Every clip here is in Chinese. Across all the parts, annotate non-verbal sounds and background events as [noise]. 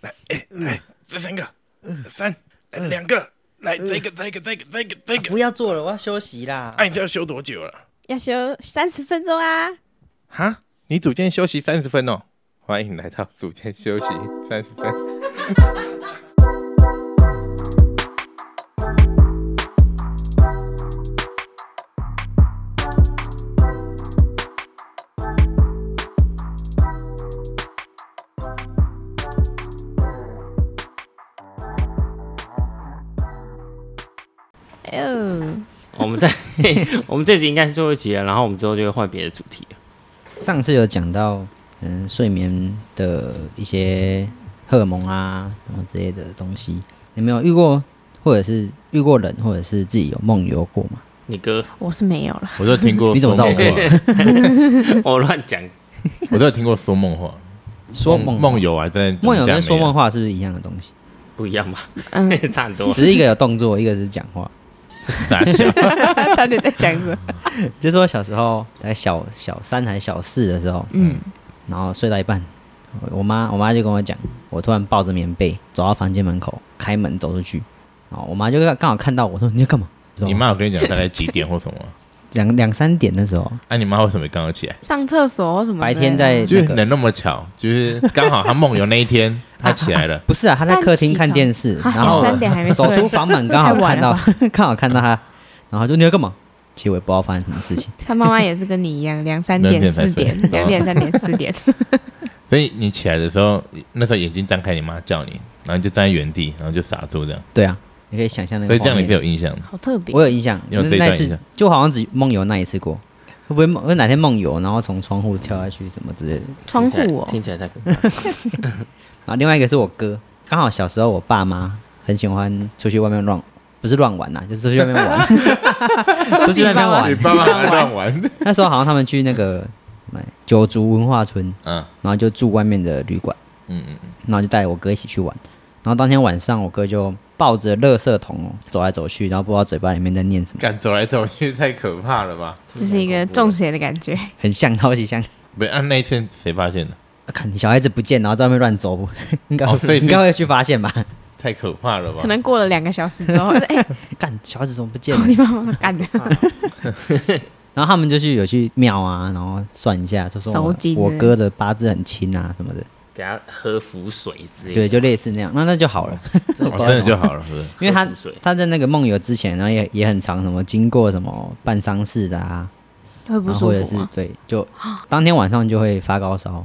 来，哎，来，这三个，三，来两个，来这个，这个，这个，这个，这个，不要做了，我要休息啦。哎，你这要休多久了？要休三十分钟啊！哈，你组间休息三十分哦。欢迎来到组间休息三十分。[laughs] 我们这集应该是最后一集了，然后我们之后就会换别的主题了。上次有讲到，嗯，睡眠的一些荷尔蒙啊，什么之类的东西，有没有遇过，或者是遇过人，或者是自己有梦游过吗？你哥，我是没有了。我都听过，[laughs] 你怎么知道我梦话？我乱讲，我都有听过说梦话，说梦梦游啊，但梦游跟说梦话是不是一样的东西？不一样吧？嗯，[laughs] 差很多。只是一个有动作，一个是讲话。[laughs] 大小，到底在讲什么？[laughs] 就是我小时候在小小三还是小四的时候，嗯，然后睡到一半，我妈我妈就跟我讲，我突然抱着棉被走到房间门口，开门走出去，然后我妈就刚刚好看到我说你在干嘛？你妈有跟你讲大概几点或什么吗？两两三点的时候，哎、你妈为什么刚刚起来？上厕所或什么？白天在那个就是能那么巧，就是刚好她梦游那一天，[laughs] 她起来了。不是啊，她在客厅看电视，啊然后三点还没睡走出房门刚好 [laughs] 看到太晚 [laughs] 刚好看到她，然后就你要干嘛？其实我也不知道发生什么事情，他妈妈也是跟你一样，两三点、四点睡、两点、三点、四点。所以你起来的时候，那时候眼睛张开，你妈叫你，然后你就站在原地，然后就傻住这样。对啊，你可以想象那个画面。所以这样你是有印象的。好特别我。有印象，你有这一那一次段印象就好像只梦游那一次过，会不会梦？会哪天梦游，然后从窗户跳下去什么之类的？窗户哦，听起来太可怕。[laughs] 然后另外一个是我哥，刚好小时候我爸妈很喜欢出去外面乱，不是乱玩呐、就是 [laughs] [laughs] 出去外面玩，出去外面玩。爸妈还乱玩。那时候好像他们去那个九族文化村，嗯然后就住外面的旅馆，嗯嗯嗯，然后就带我哥一起去玩。然后当天晚上，我哥就抱着垃圾桶哦走来走去，然后不知道嘴巴里面在念什么，敢走来走去太可怕了吧？这是一个中邪的感觉。很像，超级像。不，按那一天谁发现的？啊看你小孩子不见，然后在外面乱走，应该会、应该会去发现吧？太可怕了吧可？能过了两个小时之后，哎，[laughs] 干，小孩子怎么不见了？你妈妈干的，[laughs] 然后他们就去有去庙啊，然后算一下，就说我我哥的八字很轻啊什么的，给他喝符水之类的。对，就类似那样，那那就好了，[laughs] 哦真的就好了，是不是？因为他他在那个梦游之前，然后也也很常，什么经过什么办丧事的啊，会不然后或者是舒服吗？对，就当天晚上就会发高烧，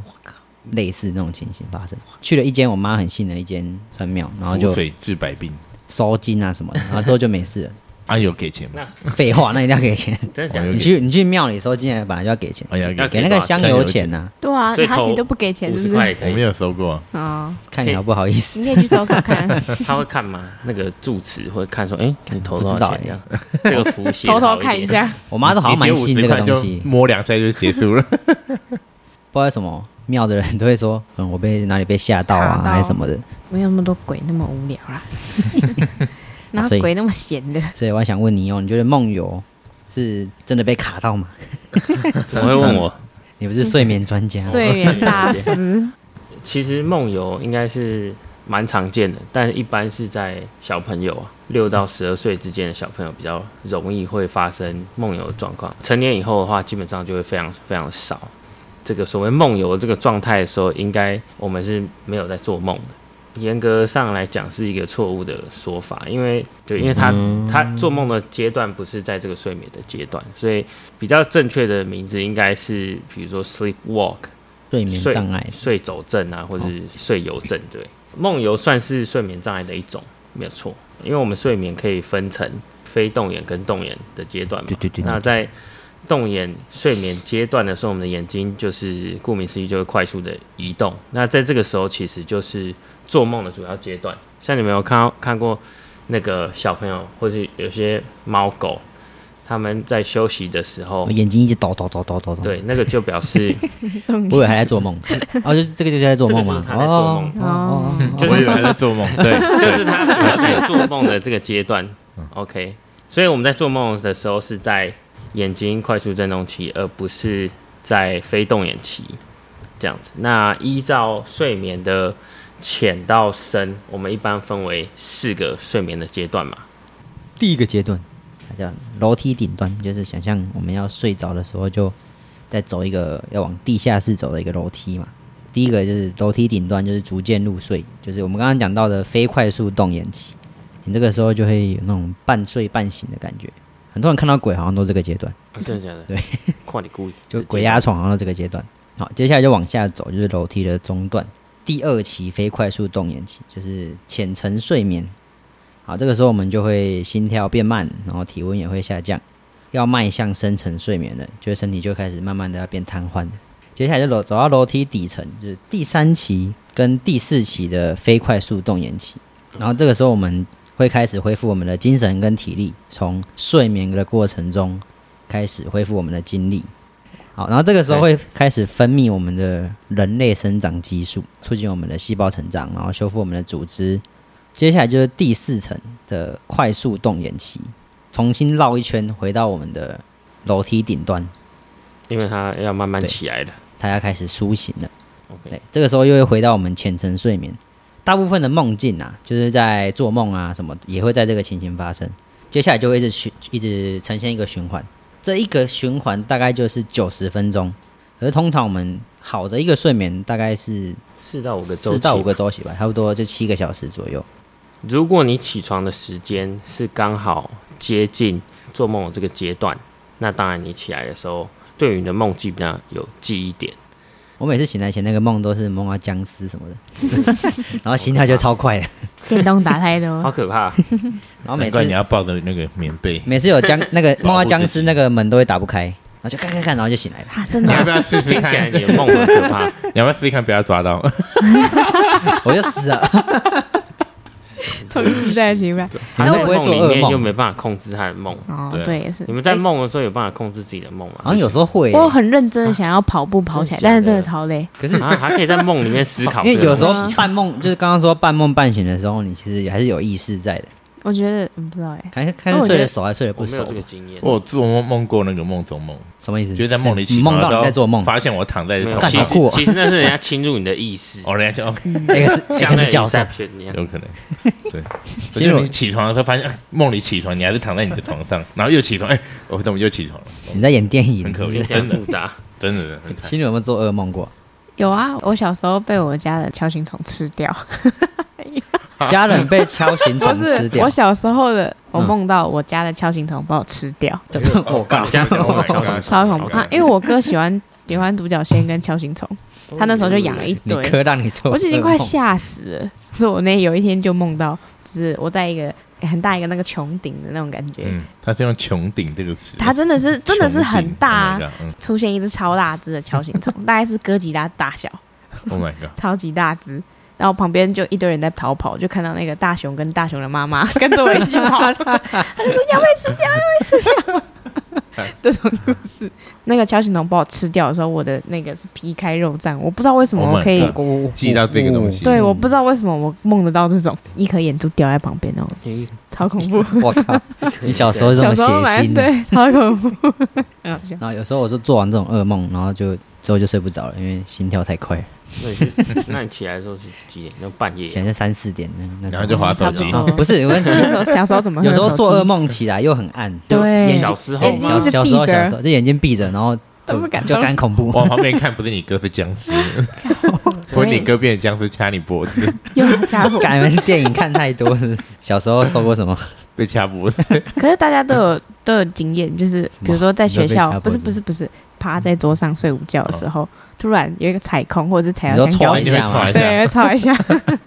类似那种情形发生。去了一间我妈很信的一间算庙，然后就符水治百病。烧金啊什么的，然后之后就没事了。啊，有给钱吗？那废话，那一定要给钱。[laughs] 真的假？你去你去庙里收金，本来就要给钱，哎呀，要给那个香油钱呐、对啊，所以投他你都不给钱，五是不是？也可以我没。有收过。哦，看你好不好意思。你可以去搜搜看，[laughs] 他会看吗？那个住持会看说，哎，你投多不知道少钱这样？[laughs] 这个符写偷偷。看一下。我妈都好像蛮你丢50信这个东西，摸两下就结束了。不知道为什么庙的人都会说，嗯，我被哪里被吓到啊，卡到还是什么的。没有那么多鬼那么无聊啦，哪所以有鬼那么闲的？所以我还想问你哦，你觉得梦游是真的被卡到吗？[laughs] 怎么会问我？[laughs] 你不是睡眠专家吗？[laughs] 睡眠大师，其实梦游应该是蛮常见的，但一般是在小朋友啊，六到十二岁之间的小朋友比较容易会发生梦游的状况。成年以后的话，基本上就会非常非常少。这个所谓梦游这个状态的时候，应该我们是没有在做梦的。严格上来讲是一个错误的说法，因为对，因为他、他做梦的阶段不是在这个睡眠的阶段，所以比较正确的名字应该是比如说 sleep walk，睡眠障碍，睡走症啊，或者是睡游症，对，梦游算是睡眠障碍的一种，没有错。因为我们睡眠可以分成非动眼跟动眼的阶段嘛。对对对。那在动眼睡眠阶段的时候，我们的眼睛就是顾名思义就会快速的移动。那在这个时候，其实就是做梦的主要阶段。像你们有看到看过那个小朋友，或是有些猫狗，他们在休息的时候，眼睛一直抖抖抖抖抖抖。，对，那个就表示我以为还在做梦。哦，就是这个就是在做梦吗？哦就是我以为还在做梦。对，[laughs] 就是他他在做梦的这个阶段。OK，所以我们在做梦的时候是在眼睛快速震动期，而不是在非动眼期这样子。那依照睡眠的浅到深，我们一般分为四个睡眠的阶段嘛。第一个阶段，它叫楼梯顶端，就是想象我们要睡着的时候，就在走一个要往地下室走的一个楼梯嘛。第一个就是楼梯顶端，就是逐渐入睡，就是我们刚刚讲到的非快速动眼期。你这个时候就会有那种半睡半醒的感觉。很多人看到鬼好像都这个阶段，啊真的假的？对，[laughs] 跨你故意 [laughs] 就鬼压床好像都这个阶段。好，接下来就往下走，就是楼梯的中段，第二期非快速动眼期，就是浅层睡眠。好，这个时候我们就会心跳变慢，然后体温也会下降，要迈向深层睡眠了，就是身体就开始慢慢的要变瘫痪了。接下来就楼走到楼梯底层，就是第三期跟第四期的非快速动眼期。然后这个时候我们会开始恢复我们的精神跟体力，从睡眠的过程中开始恢复我们的精力。好，然后这个时候会开始分泌我们的人类生长激素，促进我们的细胞成长，然后修复我们的组织。接下来就是第四层的快速动眼期，重新绕一圈回到我们的楼梯顶端，因为它要慢慢起来了。它要开始苏醒了。OK，这个时候又会回到我们浅层睡眠。大部分的梦境啊，就是在做梦啊什么，也会在这个情形发生。接下来就会一直循，一直呈现一个循环。这一个循环大概就是九十分钟，而通常我们好的一个睡眠大概是四到五个周期。四到五个。周期吧，差不多就七个小时左右。如果你起床的时间是刚好接近做梦的这个阶段，那当然你起来的时候，对于你的梦基本上有记忆点。我每次醒来前那个梦都是梦到僵尸什么的，[laughs] 然后心跳就超快的，电动打太多 [laughs] 好，可怕！然后每次难怪你要抱着那个棉被。每次有僵 [laughs] 那个梦到僵尸那个门都会打不开，然后就看看看，然后就醒来了。啊，真的你要不要试试听起来看？你的梦很可怕。你要不要试试看？不要抓到。我就死了。从此在一起吧。你们会不会他在梦里做噩梦？面又没办法控制他的梦。哦，对对，也是你。们在梦的时候有办法控制自己的梦吗？好像有时候会、我很认真的想要跑步跑起来，但是真的超累。可是啊，还可以在梦里面思考 [laughs] 因为。有时候半梦，就是刚刚说半梦半醒的时候，你其实也还是有意识在的。我觉得嗯不知道哎，看看是睡得熟还是睡得不熟我没有这？个经验。我有做梦梦过那个梦中梦，什么意思？就是在梦里起你梦到你在做梦，发现我躺在没有床上干好，酷哦其实那是人家侵入你的意识，哦，人家就 OK，[laughs] 那个是那像那个个是教授，Inception 一样。有可能，[laughs] 对。我就你起床的时候发现，哎梦里起床，你还是躺在你的床上，然后又起床，哎，[laughs] 我怎么又起床了？你在演电影很，可听起来真的复杂，真的很惨。心里有没有做噩梦过？有啊，我小时候被我家的敲形虫吃掉。[laughs] 家人被敲形虫不吃掉是我，小时候的，我嗯梦到我家的敲形虫把我吃掉，我靠超恐怖啊！因为我哥喜欢 [laughs] 喜欢独角仙跟敲形虫，他那时候就养了一你堆，哥让你做，我就已经快吓死了。是我那有一天就梦到，就是我在一个很大一个那个穹顶的那种感觉，嗯，他是用“穹顶”这个词，他真的是真的是很大、啊 Oh my，god，嗯。出现一只超大只的敲形虫，[laughs] 大概是哥吉拉大小，，Oh my god，超级大只。然后旁边就一堆人在逃跑，就看到那个大熊跟大熊的妈妈 [laughs] 跟着我一起跑，[laughs] 他就说要被吃掉，要被吃掉。[laughs] 这种故事，那个乔形虫把我吃掉的时候，我的那个是皮开肉绽，我不知道为什么 Oh 我可以到这个东西对，我不知道为什么我梦得到这种一颗眼珠掉在旁边那种，超恐怖。我靠！你小时候这么血小时候蛮腥，对，超恐怖，很好笑。然后有时候我是做完这种噩梦，然后就之后就睡不着了，因为心跳太快，那 [laughs] 那你起来的时候是几点？就半夜以。前是三四点那那时然后就划手机差，不是，我们 [laughs] 小时候小时候怎么会有时候手机？做噩梦起来又很暗，对。眼睛小时候哎小小时候小时候就眼睛闭着，然后 [laughs] 就都不敢就动。敢恐怖。往旁边看，不是你哥是僵尸，不是你哥变成僵尸掐你脖子，有家伙。感觉电影看太多了，小时候受过什么？被掐脖子，可是大家都有都有经验，就是比如说在学校，你会被掐脖不是不是不是，趴在桌上睡午觉的时候，突然有一个踩空，或者是踩到一下对，下。会，吵一下。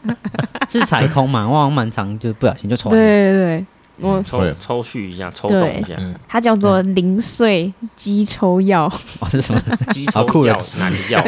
[laughs] 是踩空嘛？我好像蛮长，就不小心就抽。对对对，我抽抽蓄一下，抽动一下，嗯，它叫做零碎肌抽药，[laughs] 哦，是什么？肌抽酷的抽药词。哪里药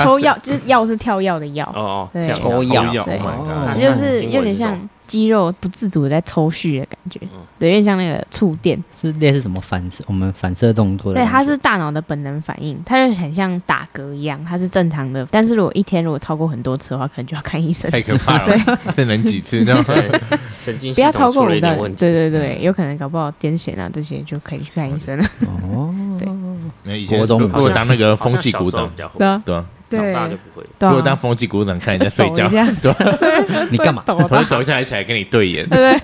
抽药就是药是跳药的药，哦哦，对。跳抽药。药。对，Oh 就是有点像肌肉不自主的在抽蓄的感觉嗯，对，有点像那个触电。是类似什么反射？我们反射动作的对，它是大脑的本能反应，它就很像打嗝一样，它是正常的。但是如果一天如果超过很多次的话，可能就要看医生。太可怕了，这能几次？这 [laughs] 样对，神经不要超过五到一点问题。对对对，有可能搞不好癫痫啊这些就可以去看医生了。哦，对那以前如果当那个风纪好像小股长比，较会对啊，对啊，对长大就不会。如果当风纪股长看你在睡觉 [laughs] 对，[laughs] 你干嘛？抖我到就走下来起来跟你对眼。对。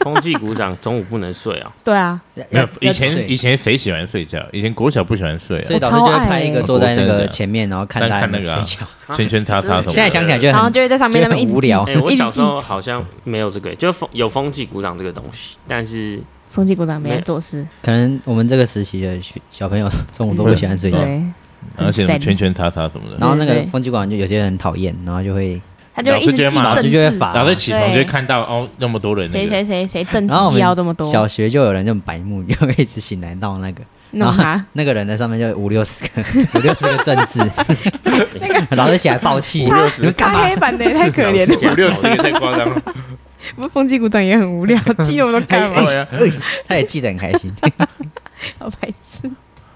风纪股长中午不能睡啊，对啊，没有，以前以前谁喜欢睡觉？以前国小不喜欢睡啊，所以老师就会派一个坐在那个前面，然后看大家看那个。[laughs] 圈圈叉叉什么的。现在想起来就很然后就会在上面那边一直觉得很无聊记。哎、我小时候好像没有这个，就风有风纪股长这个东西，但是风纪股长没在做事，可能我们这个时期的学小朋友中午都不喜欢睡觉，对，而且什么圈圈叉叉什么的。然后那个风纪馆就有些人很讨厌，然后就会他就会一直记老师就会骂政老师就会治罚。然后起床就会看到哦，那么多人那谁个。谁谁谁政然后我们治记要这么多，小学就有人这种白目，就会一直醒来闹那个，然后他，那个人在上面就五六十个，[laughs] 五六十个政治，[laughs] [laughs] 老师起来爆气，你们干嘛擦黑？板的也太可怜了，五六十个太夸张了。不是风纪股长也很无聊，记那么多干嘛？对啊，他也记得很开心，好白痴，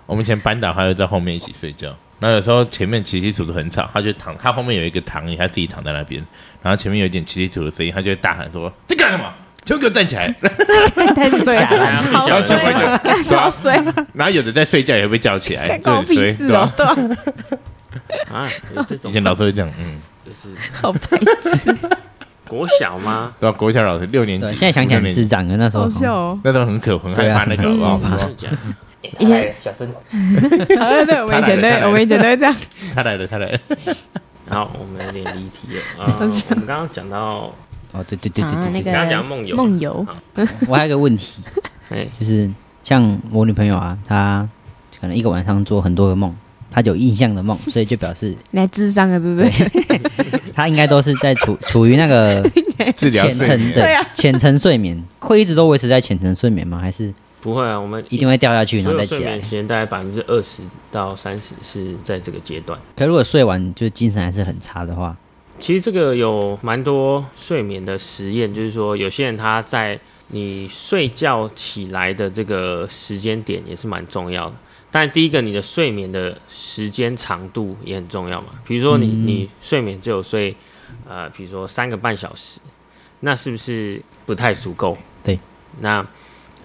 我们以前班导还会在后面一起睡觉，然后有时候前面起起楚楚很吵，他就躺，他后面有一个躺椅，他自己躺在那边，然后前面有一点起起楚楚的声音，他就会大喊说：“在干什么？全部给我站起来！” [laughs] 太衰了，好然后就衰会啊，干超衰，然后有的在睡觉也会被叫起来，干 [laughs] 关我就很衰，屁事对啊，啊，有这种以前老师会这样，嗯，就是好白痴，国小吗？对吧？国小老师六年级，对，现在想起来智障的，那时候好笑哦。那时候很可很害怕那个，好不好？以前小声。[laughs] 好对对，我们以前他来了对，我们以前都会这样。他来了，他来了，[laughs] 然后我们有点离题了 [laughs] 啊、我们刚刚讲到，哦，对对对对对对，刚刚个讲梦游，梦游，我还有个问题，哎，就是像我女朋友啊，她可能一个晚上做很多个梦，她有印象的梦，所以就表示你来智商了对不对？她应该都是在处处于那个浅层睡眠。对啊的浅层睡眠，会一直都维持在浅层睡眠吗？还是不会啊，我们一定会掉下去然后再起来时？间大概百分之二十到三十是在这个阶段。可如果睡完就精神还是很差的话，其实这个有蛮多睡眠的实验，就是说有些人他在你睡觉起来的这个时间点也是蛮重要的。但第一个，你的睡眠的时间长度也很重要嘛。比如说你、嗯你睡眠只有睡呃，比如说三个半小时，那是不是不太足够？对。那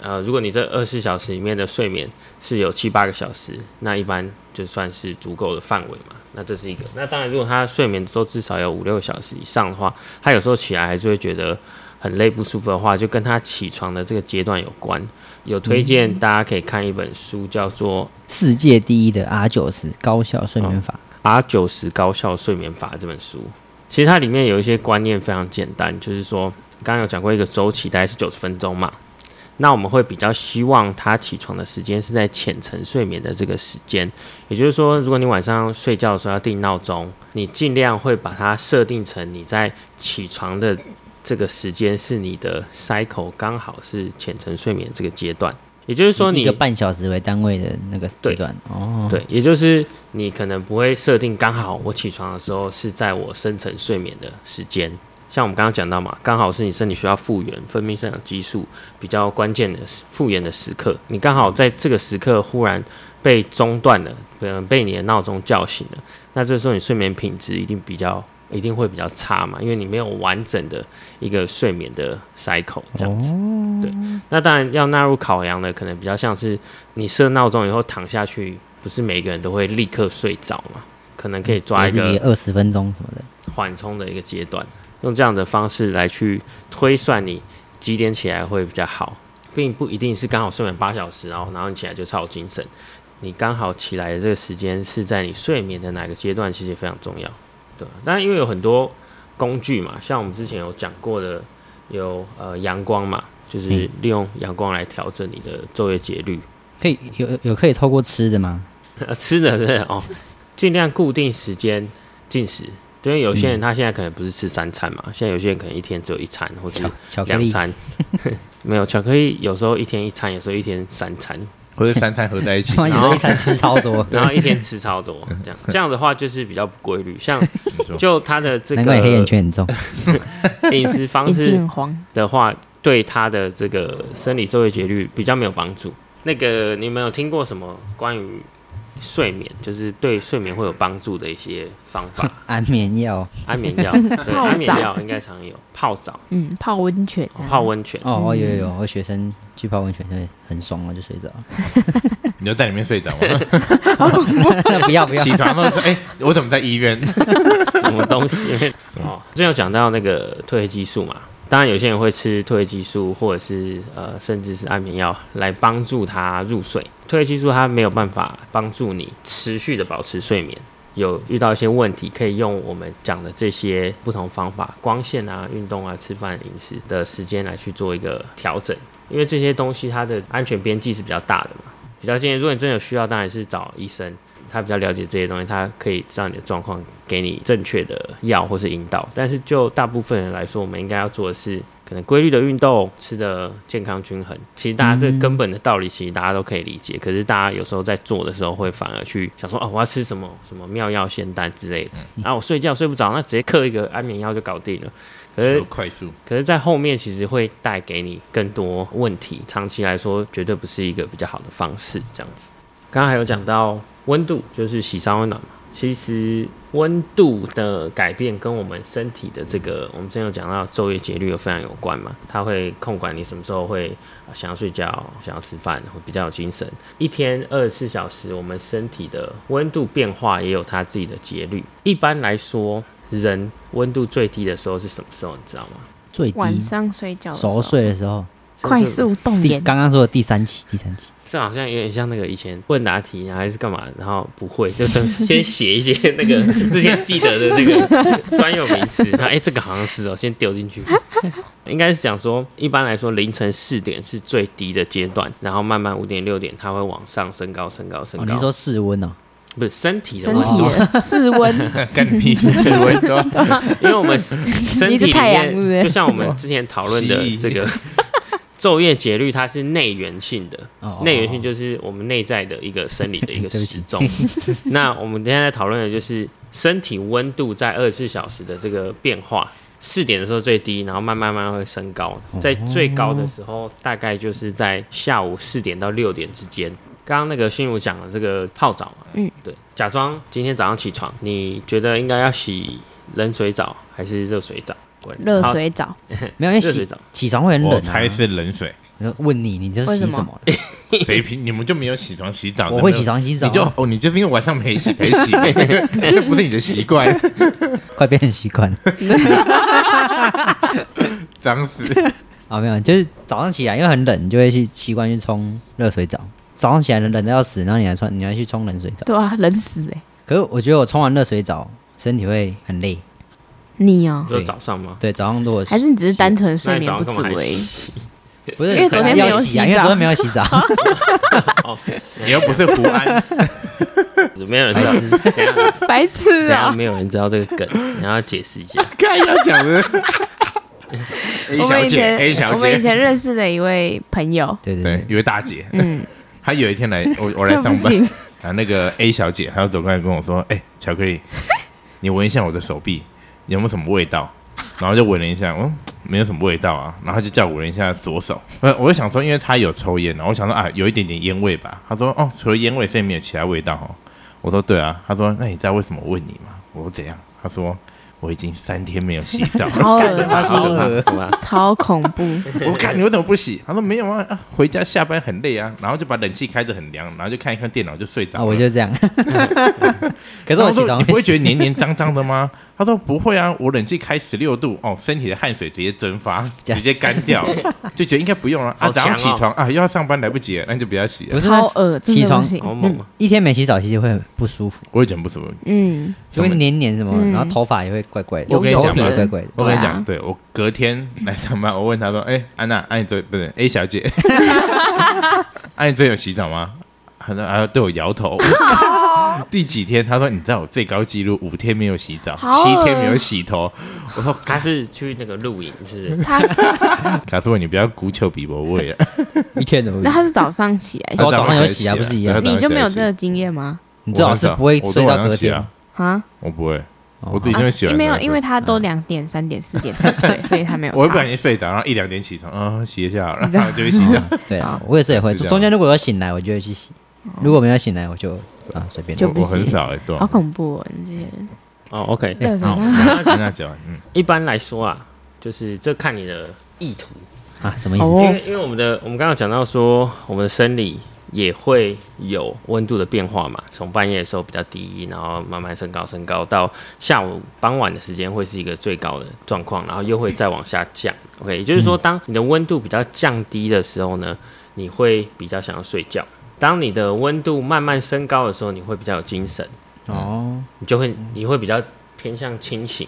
呃，如果你这二十四小时里面的睡眠是有七八个小时，那一般就算是足够的范围嘛。那这是一个。那当然，如果他睡眠都至少有五六个小时以上的话，他有时候起来还是会觉得很累不舒服的话，就跟他起床的这个阶段有关。有推荐大家可以看一本书，叫做世界第一的 R 九十高效睡眠法，《R 九十高效睡眠法》这本书。其实它里面有一些观念非常简单，就是说刚刚有讲过一个周期大概是九十分钟嘛。那我们会比较希望他起床的时间是在浅层睡眠的这个时间，也就是说，如果你晚上睡觉的时候要定闹钟，你尽量会把它设定成你在起床的这个时间是你的 cycle 刚好是浅层睡眠这个阶段，也就是说你以一个半小时为单位的那个阶段。哦，对，也就是你可能不会设定刚好我起床的时候是在我深层睡眠的时间，像我们刚刚讲到嘛，刚好是你身体需要复原、分泌生长激素比较关键的复原的时刻，你刚好在这个时刻忽然被中断了，嗯，被你的闹钟叫醒了，那这时候你睡眠品质一定比较。一定会比较差嘛，因为你没有完整的一个睡眠的 cycle 这样子。对，那当然要纳入考量的，可能比较像是你设闹钟以后躺下去，不是每个人都会立刻睡着嘛，可能可以抓一个二十分钟什么的。缓冲的一个阶段，用这样的方式来去推算你几点起来会比较好，并不一定是刚好睡满八小时，然后然后你起来就超有精神。你刚好起来的这个时间是在你睡眠的哪个阶段，其实也非常重要。对，当然因为有很多工具嘛，像我们之前有讲过的，有呃阳光嘛，就是嗯利用阳光来调整你的昼夜节律。可以有有可以透过吃的吗？呃 [laughs] 吃的是哦，尽量固定时间进食。因为有些人他现在可能不是吃三餐嘛，现在有些人可能一天只有一餐或者两餐，没有巧克力，[laughs] 有时候一天一餐，有时候一天三餐，或者三餐合在一起。他。妈有时候一餐吃超多，[laughs] 然后一天吃超多，这样。这样的话就是比较不规律。像就他的这个黑眼圈很重。[laughs] 饮食方式，的话，对他的这个生理昼夜节律比较没有帮助。那个你们有听过什么关于睡眠，就是对睡眠会有帮助的一些方法。安眠药安眠药，[laughs] 对，安眠澡药应该常有泡澡、嗯，泡温泉啊，泡温泉。哦，我有有有，我学生去泡温泉会很爽，我就睡着。[laughs] 你就在里面睡着吗？[laughs] 不要不要起，床都说：“哎、我怎么在医院什么东西？哦，之前有讲到那个褪黑激素嘛，当然有些人会吃褪黑激素，或者是呃，甚至是安眠药来帮助他入睡。褪黑激素它没有办法帮助你持续的保持睡眠。有遇到一些问题，可以用我们讲的这些不同方法，光线啊、运动啊、吃饭、饮食的时间来去做一个调整，因为这些东西它的安全边际是比较大的嘛。比较建议，如果你真的有需要，当然是找医生，他比较了解这些东西，他可以知道你的状况，给你正确的药或是引导。但是就大部分人来说，我们应该要做的是可能规律的运动，吃的健康均衡。其实大家这根本的道理，其实大家都可以理解。可是大家有时候在做的时候，会反而去想说，哦，我要吃什么什么妙药仙丹之类的，然后我睡觉睡不着，那直接嗑一个安眠药就搞定了。可是快速？可是，在后面其实会带给你更多问题，长期来说绝对不是一个比较好的方式。这样子，刚刚还有讲到温度，就是喜烧温暖嘛。其实温度的改变跟我们身体的这个，我们之前有讲到昼夜节律有非常有关嘛，它会控管你什么时候会呃想要睡觉、想要吃饭，会比较有精神。一天二十四小时，我们身体的温度变化也有它自己的节律。一般来说，人温度最低的时候是什么时候？你知道吗？最低晚上睡觉熟，睡的时候，快速动第眼，刚刚说的第三期，第三期，这好像有点像那个以前问答题啊，还是干嘛，然后不会，就先先写一些那个 [laughs] 之前记得的那个专有名词，说哎、这个好像是哦，先丢进去。[laughs] 应该是讲说，一般来说凌晨四点是最低的阶段，然后慢慢五点六点它会往上升高、升高、升哦，高。[laughs] 你是说室温哦？不是身体的身温度，体的室温，跟你屁事！温度因为我们身体里面，就像我们之前讨论的这个昼夜节律，它是内源性的。哦，内源性就是我们内在的一个生理的一个时钟。[laughs] [laughs] 那我们今天在讨论的就是身体温度在二十四小时的这个变化。四点的时候最低，然后慢慢慢慢会升高，在最高的时候大概就是在下午四点到六点之间。刚刚那个心如讲的这个泡澡嘛，嗯，对，假装今天早上起床，你觉得应该要洗冷水澡还是热水澡？滚热好水澡，没有，因为洗热水澡起床会很冷啊。我猜是冷水。我就问你，你这是洗为什么什么的？谁平你们就没有起床洗澡？我会起，床洗澡啊，你就哦，你就是因为晚上没洗没洗，那 [laughs] 不是你的习惯，快变成习惯了。脏死。啊，没有，就是早上起来因为很冷，你就会去习惯去冲热水澡。早上起来冷冷的要死，然后你还穿，你还去冲冷水澡。对啊，冷死哎，可是我觉得我冲完热水澡，身体会很累。你哦，就早上吗？对，早上如果还是你只是单纯睡眠不足而已？不是因为昨天没有洗澡。因为昨天没有洗澡，[laughs] 你又不是胡安，[laughs] 没有人知道。白痴。等一下白痴等一下啊！没有人知道这个梗，你要解释一下。[laughs] 刚要讲的。A 小姐，A 小姐。我们以，前认识的一位朋友，对对对，，对一位大姐，嗯，她有一天来我我来上班，行，啊，那个 A 小姐，她就走过来跟我说：“哎、巧克力，你闻一下我的手臂，有没有什么味道？”然后就闻了一下，嗯，没有什么味道啊。然后就叫我闻一下左手，呃，我就想说，因为他有抽烟，然后我想说啊，有一点点烟味吧。他说：“哦，除了烟味，所以没有其他味道哦。”我说：“对啊。”他说：“那你知道为什么我问你吗？”我说：“怎样？”他说：“我已经三天没有洗澡了。[laughs] ”超恶心，怕，对吧？超恐怖。我看你为什么不洗？他说没有啊，啊回家下班很累啊，然后就把冷气开得很凉，然后就看一看电脑就睡着。我就这样。可是我起床你不会觉得黏黏脏脏的吗？他说不会啊，我冷气开十六度哦，身体的汗水直接蒸发，直接干掉，就觉得应该不用了啊。好早上起床啊，又要上班来不及了，那就不要洗了。不是超恶，真起床。好猛啊！一天没洗澡，其实会很不舒服，我以前不舒服，嗯，就会黏黏什么，嗯然后头发也会怪怪的，我跟你讲嘛怪怪的。我跟你讲，对我隔天 [laughs] 来上班，我问他说：“哎、安娜，安你昨不是 A 小姐，安 [laughs] 你昨天有洗澡吗？”他说：“啊，对我摇头。[laughs] 第几天？他说：“你知道我最高纪录五天没有洗澡，七天没有洗头。”我说他是去那个露营，是不是？他：“卡斯文，你不要孤求比伯味了。一天都那他是早上起来洗我早上有洗啊不是一样你就没有这个经验吗？你最好是不会我睡到隔天都晚上洗啊。啊？我不会，哦我自己就会洗完没有，因为他都两点、三点、四点才睡，[laughs] 所以他没有我会不小差。心睡着，然后一两点起床，啊、洗一下好了，然后就会洗澡。[laughs] 对啊，我也是也会，中间如果有醒来，我就会去洗。如果没有醒来，我就啊随便。我就不很少哎，对好啊，恐怖哦！你这些人，哦，OK，[laughs] 好，热什么？我跟他讲，嗯，一般来说啊，就是这看你的意图，啊，什么意思？哦因为因为我们的我们刚刚讲到说，我们的生理也会有温度的变化嘛，从半夜的时候比较低，然后慢慢升高升高，到下午傍晚的时间会是一个最高的状况，然后又会再往下降。OK，也就是说，当你的温度比较降低的时候呢，你会比较想要睡觉；当你的温度慢慢升高的时候，你会比较有精神，哦，你就会你会比较偏向清醒。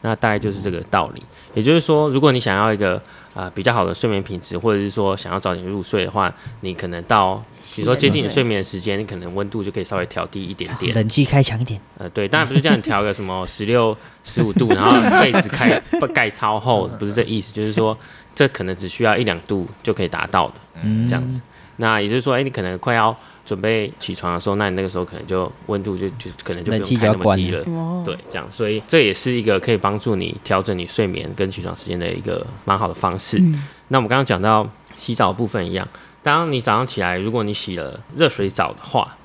那大概就是这个道理。也就是说，如果你想要一个啊、呃比较好的睡眠品质，或者是说想要早点入睡的话，你可能到比如说接近你睡眠的时间，你可能温度就可以稍微调低一点点。冷气开强一点。呃，对，当然不是叫你调个什么十六、十五度，然后被子开不 [laughs] 盖超厚，不是这意思，就是说这可能只需要一两度就可以达到的，嗯这样子。那也就是说，哎、你可能快要准备起床的时候，那你那个时候可能就温度就就可能就不用开那么低了。哦，对，这样，所以这也是一个可以帮助你调整你睡眠跟起床时间的一个蛮好的方式。嗯那我们刚刚讲到洗澡的部分一样，当你早上起来，如果你洗了热水澡的话，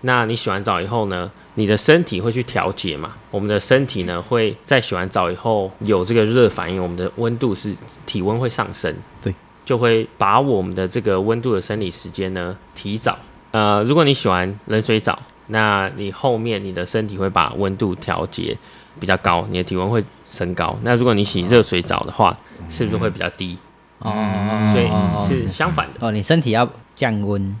那你洗完澡以后呢，你的身体会去调节嘛？我们的身体呢会在洗完澡以后有这个热反应，我们的温度是体温会上升，对，就会把我们的这个温度的生理时间呢提早。呃，如果你洗完冷水澡，那你后面你的身体会把温度调节比较高，你的体温会升高。那如果你洗热水澡的话，是不是会比较低？哦，所以哦是相反的，哦，你身体要降温，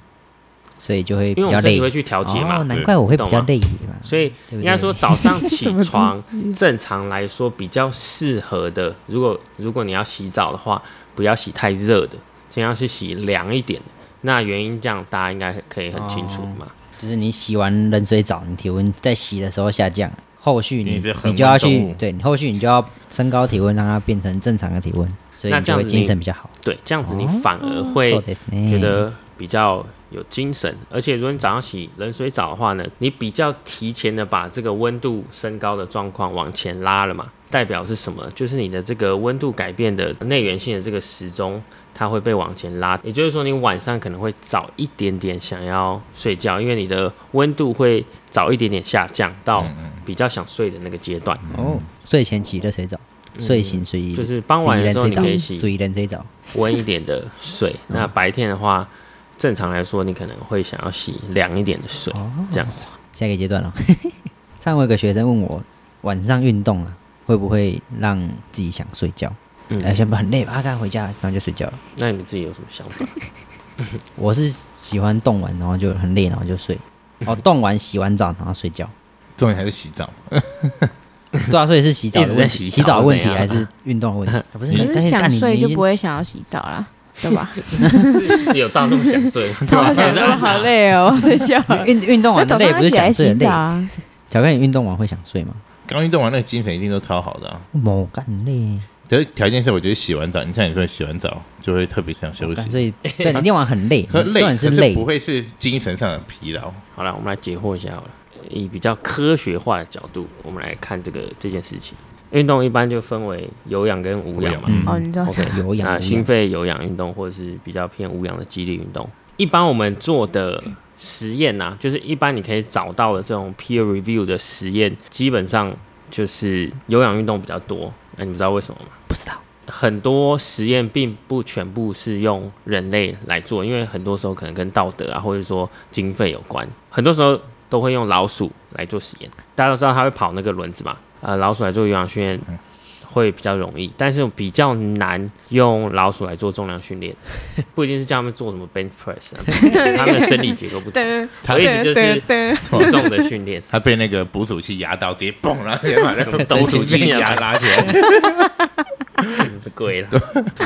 所以就会比较累因为我们身体。会去调节嘛哦，。难怪我会比较累嘛。所以应该说早上起床，正常来说比较适合的，如果如果你要洗澡的话，不要洗太热的，尽量是洗凉一点的。那原因这样大家应该可以很清楚嘛。就是你洗完冷水澡，你体温在洗的时候下降，后续你你是恒你就要温动物，去对你后续你就要升高体温，让它变成正常的体温，所以你就会那这样子你精神比较好。对，这样子你哦反而会そうですね觉得比较有精神，而且如果你早上洗冷水澡的话呢，你比较提前的把这个温度升高的状况往前拉了嘛，代表是什么？就是你的这个温度改变的内源性的这个时钟， 它会被往前拉，也就是说你晚上可能会早一点点想要睡觉，因为你的温度会早一点点下降到嗯比较想睡的那个阶段。哦，睡前洗热水澡，睡醒睡嗯就是傍晚的时候你可以洗水冷水澡。温一点的水。[laughs] 那白天的话，正常来说，你可能会想要洗凉一点的水，哦，这样子。下一个阶段了。[laughs] 上回有个学生问我，晚上运动啊，会不会让自己想睡觉？嗯，哎，先不很累吧，刚回家然后就睡觉了。那你们自己有什么想法？[laughs] 我是喜欢动完然后就很累，然后就睡。哦，[laughs] 动完洗完澡然后睡觉。重点还是洗澡。[laughs] 对啊，所以是洗澡的问题，洗澡洗澡的问题还是运动的问题？啊不是，你可是想但你你睡就不会想要洗澡啦，对吧？有到那么想睡吗？超想睡好累哦，我睡觉了。运运动完累不是想睡啊，小哥，你运动完会想睡吗？刚运动完那个精神一定都超好的啊。某干很累，可是条件是，我觉得洗完澡，你像你说洗完澡就会特别想休息，所以对你练完很累，[laughs] 很累重点是累不会是精神上的疲劳。好了，我们来解惑一下好了。以比较科学化的角度，我们来看这个这件事情。运动一般就分为有氧跟无氧嘛。嗯哦，你知道 OK，有氧啊心肺有氧运动或者是比较偏无氧的肌力运动，一般我们做的实验呐、就是一般你可以找到的这种 peer review 的实验，基本上就是有氧运动比较多。那你们知道为什么吗？不知道很多实验并不全部是用人类来做，因为很多时候可能跟道德啊，或者说经费有关。很多时候都会用老鼠来做实验。大家都知道它会跑那个轮子嘛，呃，老鼠来做有氧训练会比较容易，但是比较难用老鼠来做重量训练，[laughs] 不一定是叫他们做什么 bench press，啊 [laughs] 他们的生理结构不同。噔我意思就是噔负重的训练。[laughs] 他被那个捕鼠器压到，直接嘣，然后直接把那个什么东西捕鼠器压拉起来。[laughs] 是贵了，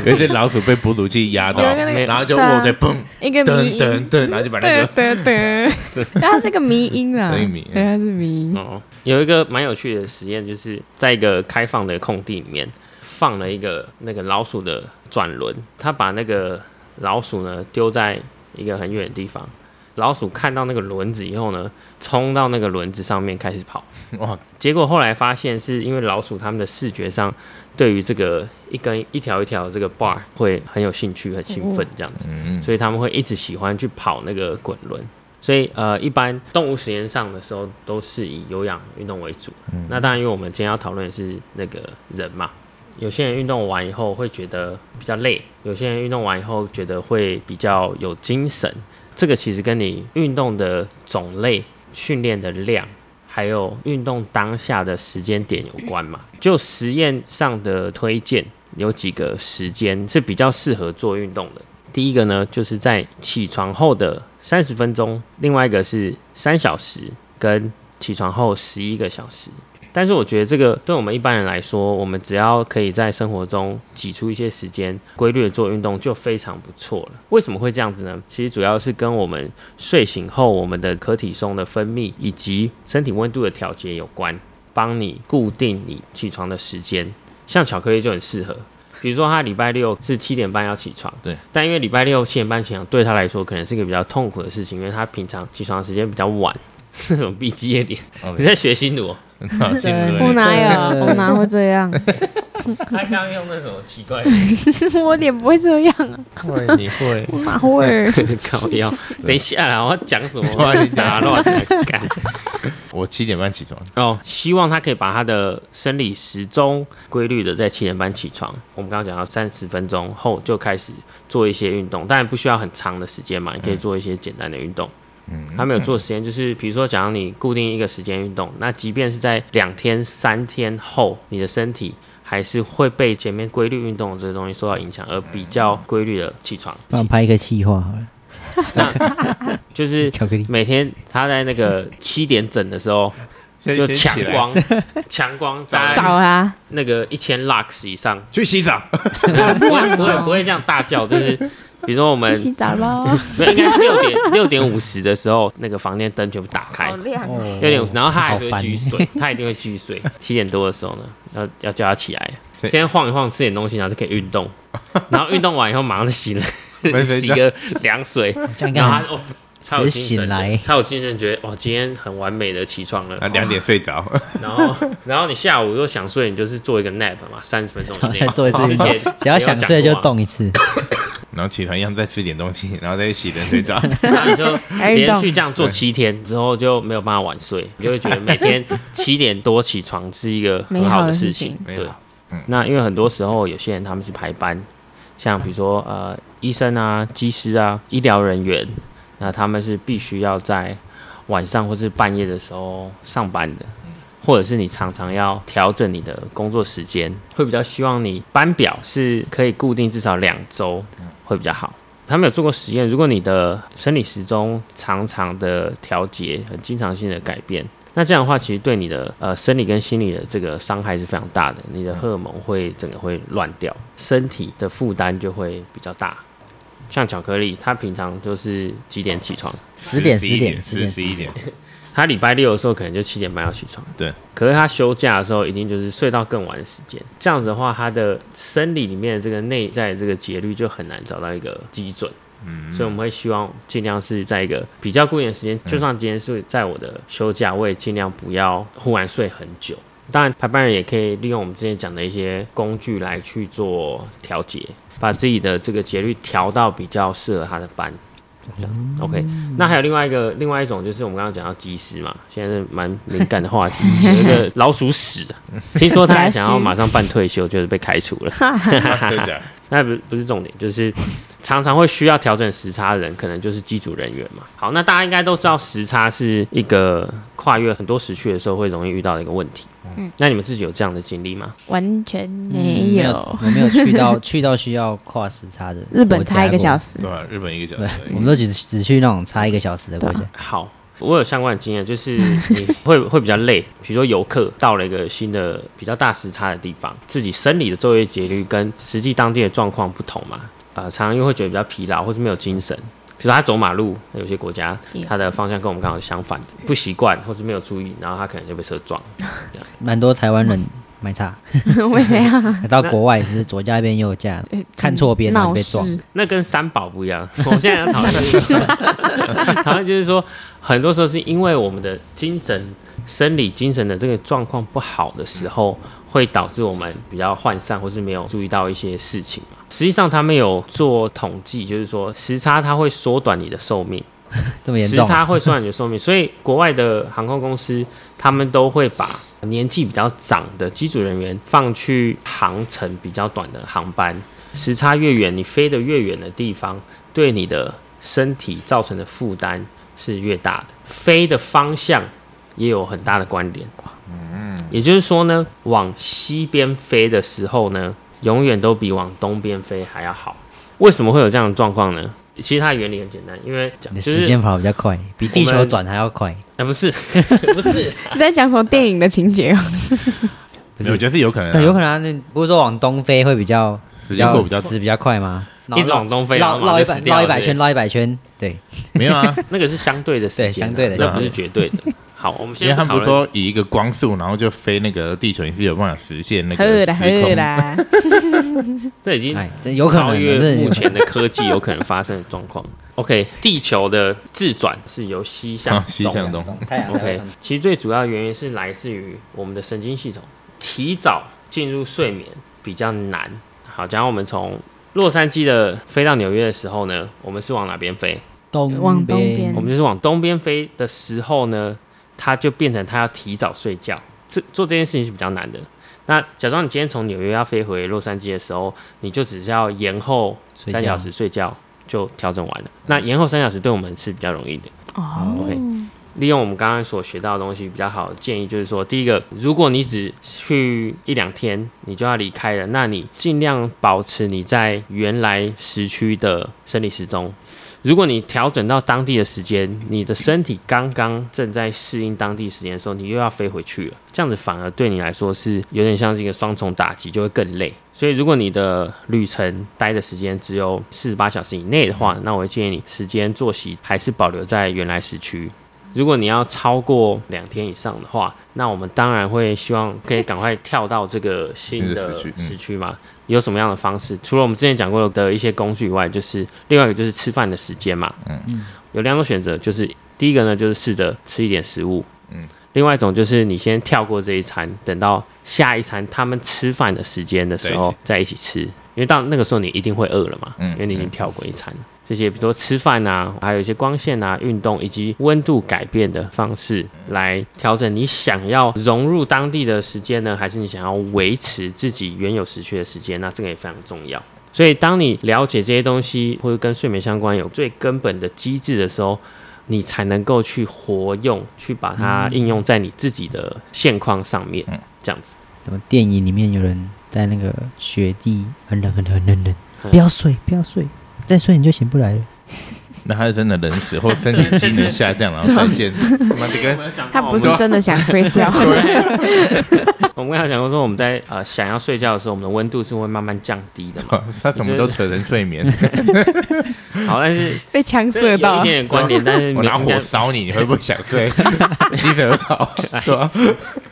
有一只老鼠被捕鼠器压到，然后就握对嘣一个迷噔音，噔噔，然后就把那个噔噔，[laughs] 它是个迷音啊，对，它是迷音。哦，有一个蛮有趣的实验，就是在一个开放的空地里面放了一个那个老鼠的转轮，他把那个老鼠呢丢在一个很远的地方，老鼠看到那个轮子以后呢，冲到那个轮子上面开始跑。哇，结果后来发现，是因为老鼠它们的视觉上对于这个一根一条一条的这个 bar 会很有兴趣、很兴奋这样子，嗯，所以他们会一直喜欢去跑那个滚轮。所以呃，一般动物实验上的时候都是以有氧运动为主。那当然，因为我们今天要讨论的是那个人嘛，有些人运动完以后会觉得比较累，有些人运动完以后觉得会比较有精神。这个其实跟你运动的种类、训练的量，还有运动当下的时间点有关嘛。就实验上的推荐，有几个时间是比较适合做运动的。第一个呢，就是在起床后的三十分钟；另外一个是三小时，跟起床后十一个小时。但是我觉得这个对我们一般人来说，我们只要可以在生活中挤出一些时间，规律的做运动，就非常不错了。为什么会这样子呢？其实主要是跟我们睡醒后我们的可体松的分泌以及身体温度的调节有关，帮你固定你起床的时间。像巧克力就很适合。比如说他礼拜六是七点半要起床，对，但因为礼拜六七点半起床对他来说可能是一个比较痛苦的事情，因为他平常起床的时间比较晚。[laughs] 那种 B G 的脸，你在学新奴？我哪有？我哪会这样？他刚刚用那种奇怪，[laughs] 我脸不会这样啊。会，你会？我哪会？[laughs] 搞笑。等一下啦，我讲什么？[laughs] 你打乱干。我七点半起床哦，希望他可以把他的生理时钟规律的在七点半起床。我们刚刚讲到三十分钟后就开始做一些运动，当然不需要很长的时间嘛，你可以做一些简单的运动。嗯，他没有做实验，就是比如说，假如你固定一个时间运动，[laughs] 那即便是在两天、三天后，你的身体还是会被前面规律运动这些东西受到影响，而比较规律的起床。帮我拍一个气话好了。[laughs] 那就是 [laughs] 巧克力，每天他在那个七点整的时候就强光，强光在早啊，那个一千 lux 以上去洗澡，不会不会不会这样大叫，就是。比如说我们洗澡喽，[laughs] 应该是六点六点五十的时候，那个房间灯全部打开，六点五十，然后他还是会继续睡，他一定会继续睡。[laughs] 七点多的时候呢，要要叫他起来，先晃一晃，吃点东西，然后就可以运动，然后运动完以后马上就洗了，洗个凉水，然后他哦。才有醒来，才有精神，觉得哇，今天很完美的起床了。啊，两点睡着，[laughs] 然后，然后你下午又想睡，你就是做一个 nap 嘛，三十分钟以内 [laughs] 做一次。之前只要想睡就动一次，[laughs] 然后起床一样再吃点东西，然后再洗脸睡着。然后你就连续这样做七天之后就没有办法晚睡，你就会觉得每天七点多起床是一个很好的事情。对，嗯那因为很多时候有些人他们是排班，像比如说呃医生啊、技师啊、医疗人员。那他们是必须要在晚上或是半夜的时候上班的，或者是你常常要调整你的工作时间，会比较希望你班表是可以固定至少两周会比较好。他们有做过实验，如果你的生理时钟常常的调节很经常性的改变，那这样的话其实对你的呃生理跟心理的这个伤害是非常大的，你的荷尔蒙会整个会乱掉，身体的负担就会比较大。像巧克力，他平常就是几点起床？十点、十点、十点、十一点。[laughs] 他礼拜六的时候可能就七点半要起床。对。可是他休假的时候，一定就是睡到更晚的时间。这样子的话，他的生理里面的这个内在这个节律就很难找到一个基准。嗯。所以我们会希望尽量是在一个比较固定的时间。就算今天是在我的休假，我也尽量不要忽然睡很久。当然，排班人也可以利用我们之前讲的一些工具来去做调节。把自己的这个节律调到比较适合他的班，OK。那还有另外一个，另外一种就是我们刚刚讲到鸡屎嘛，现在是蛮敏感的话题，有一个老鼠屎，听说他还想要马上办退休，就是被开除了。[laughs] [laughs] [laughs] 那不不是重点，就是常常会需要调整时差的人，可能就是机组人员嘛。好，那大家应该都知道时差是一个跨越很多时区的时候会容易遇到的一个问题。嗯，那你们自己有这样的经历吗？完全没有，我没有去到去到需要跨时差的日本差一个小时，对，日本一个小时，我们都只只去那种差一个小时的国家。好，我有相关的经验，就是 [laughs] 你会会比较累，比如说游客到了一个新的比较大时差的地方，自己生理的昼夜节律跟实际当地的状况不同嘛，呃，常常又会觉得比较疲劳或是没有精神。比如他走马路，有些国家他的方向跟我们刚好相反，不习惯或是没有注意，然后他可能就被车撞。[laughs] 蛮多台湾人买差，为什样？[laughs] 到国外是左驾边右驾，看错边就被撞。那跟三宝不一样。[laughs] 我们现在要讨论，讨论就是说，很多时候是因为我们的精神、生理、精神的这个状况不好的时候。会导致我们比较涣散，或是没有注意到一些事情嘛？实际上，他们有做统计，就是说时差它会缩短你的寿命，时 [laughs] 这么严重？时差会算你的寿命，所以国外的航空公司他们都会把年纪比较长的机组人员放去航程比较短的航班，时差越远，你飞得越远的地方，对你的身体造成的负担是越大的，飞的方向也有很大的关联。嗯，也就是说呢，往西边飞的时候呢，永远都比往东边飞还要好。为什么会有这样的状况呢？其实它的原理很简单，因为你的就是时间跑比较快，比地球转还要快。哎、不是 [laughs] 不是，你在讲什么电影的情节哦？[laughs] 不没有我觉得是有可能啊，对，有可能啊。那不是说往东飞会比较时间过比较死比较快吗？一直往东飞，绕绕一百绕一百圈，绕一百圈，对，没有啊，[laughs] 那个是相对的时间啊，对相对的那不是绝对的。好，我们因为他们不说以一个光速，然后就飞那个地球，你是有办法实现那呵个啦时空。呵啦，[laughs] 这已经哎，这有可能的，超越这目前的科技 [laughs] 有可能发生的状况。OK，地球的自转是由西向啊西向东太阳 OK，其实最主要的原因是来自于我们的神经系统提早进入睡眠比较难。好，假如我们从洛杉矶的飞到纽约的时候呢，我们是往哪边飞？东往东边我们就是往东边飞的时候呢，它就变成他要提早睡觉，这做这件事情是比较难的。那假装你今天从纽约要飞回洛杉矶的时候，你就只是要延后三小时睡觉，就调整完了。那延后三小时对我们是比较容易的。哦 OK 利用我们刚刚所学到的东西，比较好的建议就是说，第一个，如果你只去一两天，你就要离开了，那你尽量保持你在原来时区的生理时钟。如果你调整到当地的时间，你的身体刚刚正在适应当地时间的时候，你又要飞回去了，这样子反而对你来说是有点像是一个双重打击，就会更累。所以，如果你的旅程待的时间只有四十八小时以内的话，那我会建议你时间作息还是保留在原来时区。如果你要超过两天以上的话，那我们当然会希望可以赶快跳到这个新新的的时区嘛。有什么样的方式？除了我们之前讲过的一些工具以外，就是另外一个就是吃饭的时间嘛。嗯有两种选择，就是第一个呢，就是试着吃一点食物。嗯另外一种就是你先跳过这一餐，等到下一餐他们吃饭的时间的时候再一起吃，因为到那个时候你一定会饿了嘛，嗯因为你已经跳过一餐。这些比如说吃饭啊，还有一些光线啊、运动以及温度改变的方式，来调整你想要融入当地的时间呢，还是你想要维持自己原有时区的时间？那这个也非常重要。所以，当你了解这些东西，或者跟睡眠相关有最根本的机制的时候，你才能够去活用，去把它应用在你自己的现况上面，嗯这样子。那么电影里面有人在那个雪地很冷很冷很冷不要睡不要睡，再睡你就醒不来了。那他是真的冷死，或 [laughs] 身体机能下降，然后再见。[laughs] 他不是真的想睡觉，[laughs] 我们刚才讲过说，我们在呃想要睡觉的时候，我们的温度是会慢慢降低的嘛。他什么都扯成睡眠，好，但是被枪这有一射到点。点关联，但是我拿火烧你，你会不会想睡？精神很好，对吧？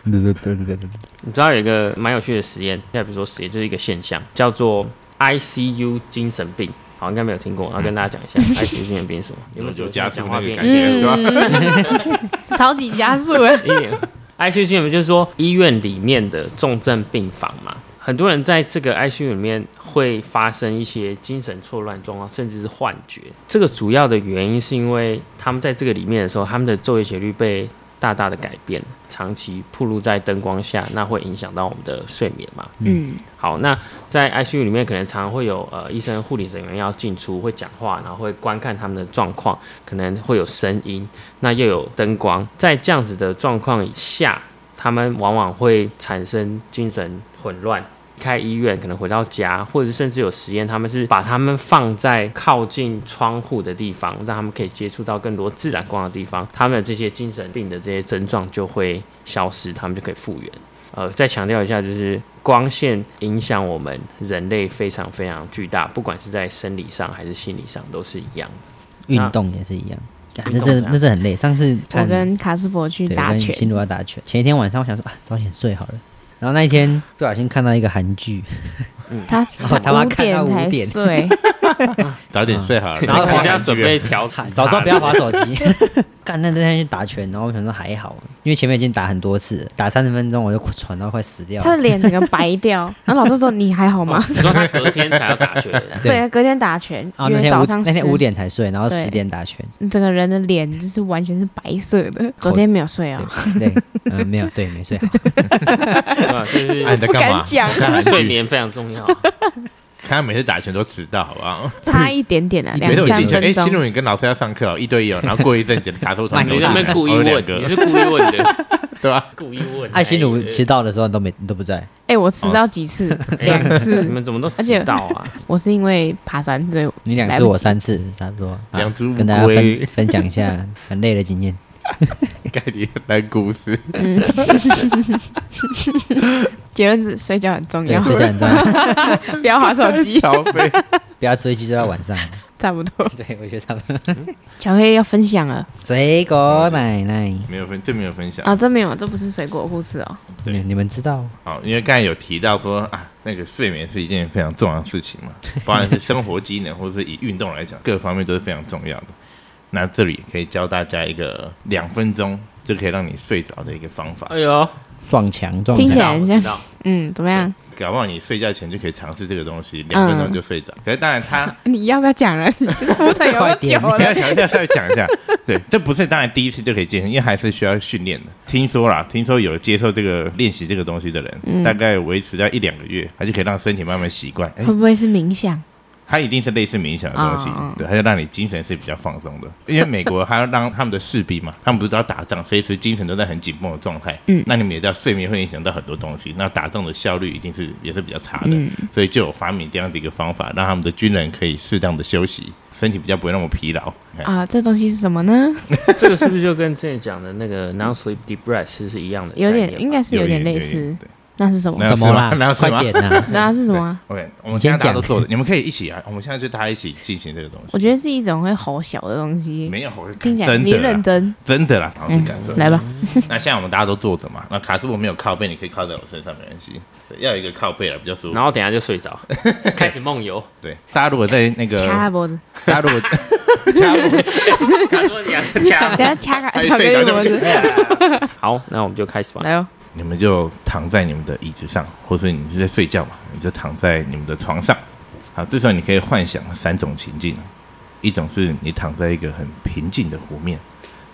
你知道有一个蛮有趣的实验，现在比如说实验就是一个现象，叫做 ICU 精神病。好，应该没有听过，我要跟大家讲一下 ICU 精神病是什么。有没有觉得加速那个感觉，对吧？嗯，[laughs] 超级加速了。[laughs] 一点 ICU 精神病就是说医院里面的重症病房嘛，很多人在这个 ICU 里面会发生一些精神错乱状况，甚至是幻觉。这个主要的原因是因为他们在这个里面的时候，他们的昼夜节律被大大的改变，长期暴露在灯光下，那会影响到我们的睡眠嘛。嗯，好，那在 ICU 里面可能常常会有呃医生、护理人员要进出，会讲话，然后会观看他们的状况，可能会有声音，那又有灯光，在这样子的状况下，他们往往会产生精神混乱。开医院可能回到家，或者是甚至有实验，他们是把他们放在靠近窗户的地方，让他们可以接触到更多自然光的地方，他们的这些精神病的这些症状就会消失，他们就可以复原。呃，再强调一下，就是光线影响我们人类非常非常巨大，不管是在生理上还是心理上都是一样的。运动也是一样，那这那这很累。上次我跟卡斯伯去，打拳，新卢要打拳，前一天晚上我想说啊，早点睡好了。然后那一天不小心看到一个韩剧，他 [laughs] 他妈五看到点才五点睡，[laughs] 早点睡好了，然后再看还是要准备调子，早知道不要划手机。[laughs] 干那那天去打拳，然后我想说还好，因为前面已经打很多次，打三十分钟我就喘到快死掉了。他的脸整个白掉，然后老师说你还好吗？你说他隔天才要打拳，对对，隔天打拳，啊，因那天五为早上10那天五点才睡，然后对十点打拳。你整个人的脸就是完全是白色的。昨天没有睡哦，对，没有，对，没睡好。就是哎，你在不干睡眠非常重要。[laughs] 看他每次打拳都迟到，好不好？差一点点啊，两 [laughs] 三每次我进去，哎，分钟。新路你跟老师要上课哦，一对一哦，然后过一阵子卡住团慢你在那边故意问，你是故意问的，[laughs] 对吧？故意问。艾希努哎迟到的时候你都没你都不在，哎，我迟到几次？两次你。们怎么都迟到啊？我是因为爬山，所以你两次我三次，差不多。啊两只乌跟大家龟分分享一下很累的经验。盖里烂故事，结论是睡觉很重对，要，睡觉很重要，[laughs] 不要划手机。不要追剧追到晚上。差不多。对，我觉得差不多。巧克力要分享了水果奶奶，没有分，这没有分享啊，这没有，这不是水果故事哦。对你你们知道？好，因为刚才有提到说啊，那个睡眠是一件非常重要的事情嘛，不管是生活机能，或者是以运动来讲，各方面都是非常重要的。那这里可以教大家一个两分钟就可以让你睡着的一个方法。哎呦，撞墙撞听起来墙，很像我知道嗯，怎么样？搞不好你睡觉前就可以尝试这个东西，两分钟就睡着。可是当然他，[laughs] 你要不要讲 [laughs] 了？你铺陈有点久了你要。想一下稍微讲一下，对，这不是当然第一次就可以健身，因为还是需要训练的。听说啦，听说有接受这个练习这个东西的人，嗯大概维持在一两个月，他就可以让身体慢慢习惯。哎会，不会是冥想？它一定是类似冥想的东西，嗯嗯对，它就让你精神是比较放松的。因为美国还要让他们的士兵嘛，他们不是都要打仗，随时精神都在很紧绷的状态。嗯那你们也知道，睡眠会影响到很多东西，那打仗的效率一定是也是比较差的，嗯所以就有发明这样的一个方法，让他们的军人可以适当的休息，身体比较不会那么疲劳。哎啊，这东西是什么呢？[laughs] 这个是不是就跟之前讲的那个 non sleep deep breath 是是一样的？有点，应该是有点类似。对那是什么？怎么啦 [laughs] 那要？是快点呐！[laughs] 那是什么啊？[laughs] OK，我们现在大家都先讲做的，你们可以一起啊，我们现在就大家一起进行这个东西。我觉得是一种会吼小的东西。没有，吼听起来你真的啦认真，真的啦，然后去感受。来吧。那现在我们大家都坐着嘛，那卡斯我没有靠背，你可以靠在我身上没关系。要有一个靠背了比较舒服。然后等一下就睡着，开始梦游。对，大家如果在那个，掐脖子，大家如果掐我，他说你要掐等下掐个哎巧克力脖子。好，那我们就开始吧。来哦，你们就躺在你们的椅子上，或者你是在睡觉嘛，你就躺在你们的床上。好，这时候你可以幻想三种情境，一种是你躺在一个很平静的湖面，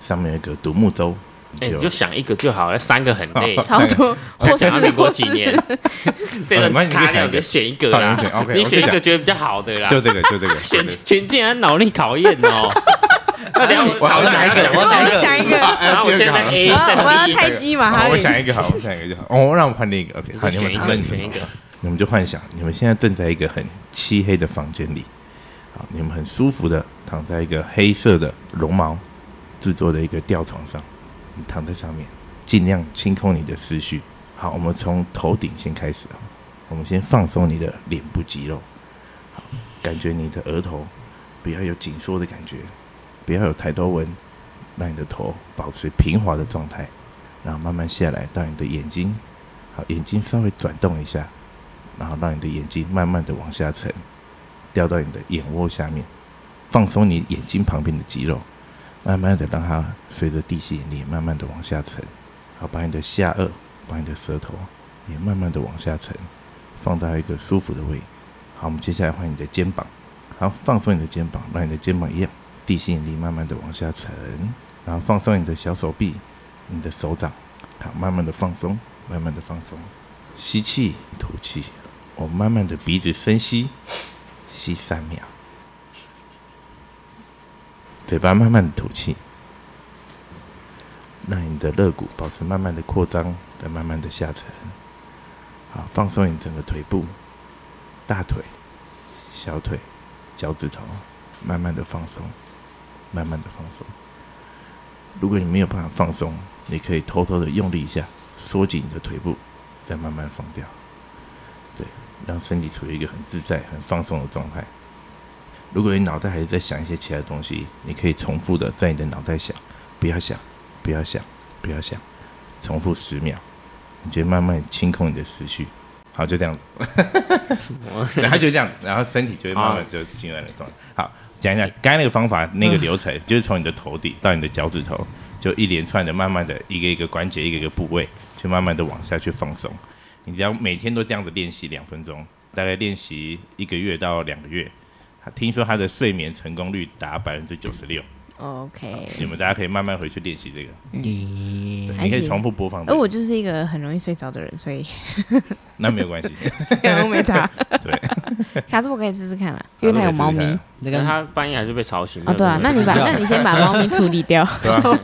上面有一个独木舟，哎，你就想一个就好了，三个很累。[laughs] 差不多，或是讲到民国几年，[laughs] [laughs] 这个哦没关系卡掉就选一个啦你选，OK，你选一个觉得比较好的啦。就这个，就这个，选对选竟然脑力考验哦。那等我好我想一个我我想一个，想一个，然后我现在我要太极嘛，我利。想一个好，我想一个就好。哦，让我换另一个，OK，好，你们选一个，你们选一个。你们就幻想，你们现在正在一个很漆黑的房间里，好，你们很舒服的躺在一个黑色的绒毛制作的一个吊床上，你躺在上面，尽量清空你的思绪。好，我们从头顶先开始啊，我们先放松你的脸部肌肉，好，感觉你的额头不要有紧缩的感觉，不要有抬头纹，让你的头保持平滑的状态，然后慢慢下来到你的眼睛。好，眼睛稍微转动一下，然后让你的眼睛慢慢的往下沉，掉到你的眼窝下面，放松你眼睛旁边的肌肉，慢慢的让它随着地心引力慢慢的往下沉。好，把你的下颚，把你的舌头也慢慢的往下沉，放到一个舒服的位置。好，我们接下来换你的肩膀，好，放松你的肩膀，让你的肩膀一样，地心引力慢慢的往下沉，然后放松你的小手臂，你的手掌，好，慢慢的放松。慢慢的放松，吸气，吐气。我慢慢的鼻子深吸，吸三秒，嘴巴慢慢的吐气，让你的肋骨保持慢慢的扩张，再慢慢的下沉。好，放松你整个腿部、大腿、小腿、脚趾头，慢慢的放松，慢慢的放松。如果你没有办法放松，你可以偷偷的用力一下。缩紧你的腿部，再慢慢放掉。对，让身体处于一个很自在、很放松的状态。如果你脑袋还是在想一些其他东西，你可以重复的在你的脑袋想，不要想，不要想，不要想，重复十秒，你就慢慢清空你的思绪。好，就这样子。[laughs] [laughs] 然后就这样，然后身体就会慢慢就进入了状态。好，讲一下刚才那个方法，那个流程、就是从你的头顶到你的脚趾头，就一连串的，慢慢的一个一个关节，一个一个部位，就慢慢的往下去放松。你只要每天都这样子练习两分钟，大概练习一个月到两个月，听说他的睡眠成功率达百分之九十六。OK，你们大家可以慢慢回去练习这个，你可以重复播放这个。而我就是一个很容易睡着的人，所以 [laughs] 那没有关系，[laughs] 我没差。[laughs] 对，下次我可以试试看啦，因为它有猫咪。那个但他半夜还是被吵醒。哦，对啊，那你把那你先把猫咪处理掉。对吧？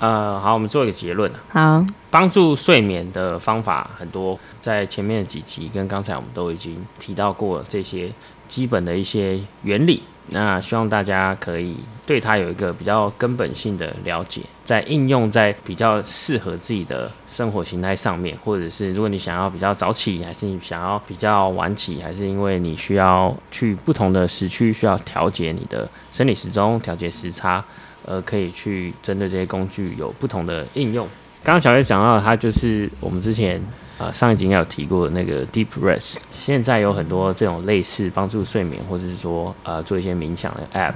呃，好，我们做一个结论啊。好，帮助睡眠的方法很多，在前面的几集跟刚才我们都已经提到过这些基本的一些原理。那希望大家可以对它有一个比较根本性的了解，在应用在比较适合自己的生活形态上面，或者是如果你想要比较早起，还是你想要比较晚起，还是因为你需要去不同的时区需要调节你的生理时钟、调节时差，呃，可以去针对这些工具有不同的应用。刚刚小月讲到，它就是我们之前啊，上一集也有提过那个 deep rest，现在有很多这种类似帮助睡眠或者是说呃做一些冥想的 app，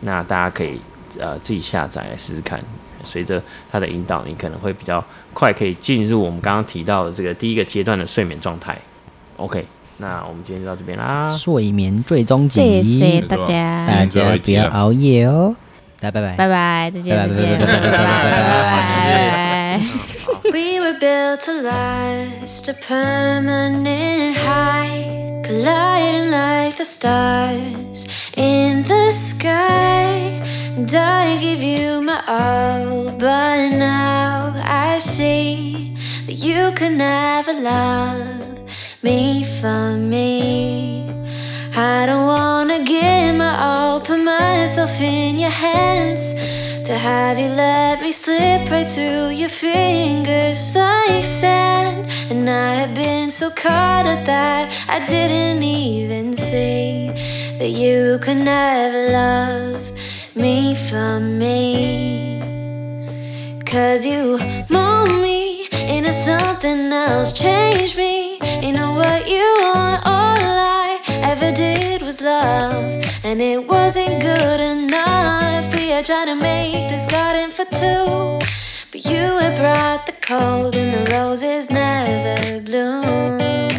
那大家可以呃自己下载试试看，随着它的引导，你可能会比较快可以进入我们刚刚提到的这个第一个阶段的睡眠状态。OK，那我们今天就到这边啦，睡眠最终集，谢谢大家，大家不要熬夜哦，拜拜。拜拜，再见，拜拜。拜拜。Built to last a permanent high, colliding like the stars in the sky. And I give you my all, but now I see that you could never love me for me. I don't wanna give my all, put myself in your hands. To have you let me slip right through your fingers like sand. And I have been so caught up that I didn't even see that you could never love me for me. Cause you mold me into something else, change me into what you want. All I ever did was love, and it wasn't good enough. Had tried to make this garden for two, but you had brought the cold, and the roses never bloom.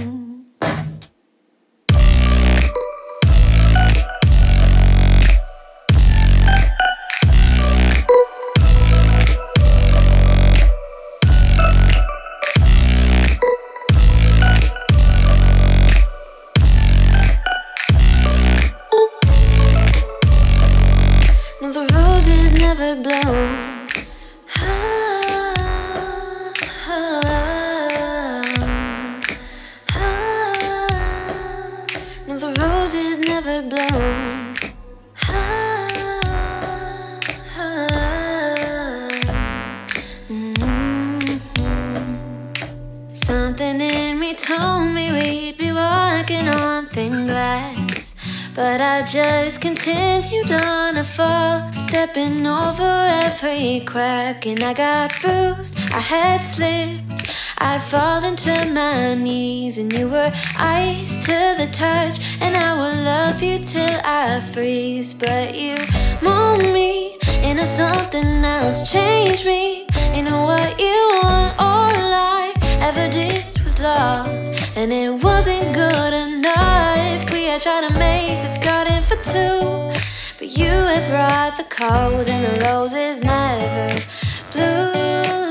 Crack, and I got bruised. I had slipped, I'd fallen to my knees, and you were ice to the touch, and I will love you till I freeze. But you mold me into something else, change me into what you want. All I ever did was love, and it wasn't good enough. We had tried to make this garden for two, you had brought the cold, and the roses never blew.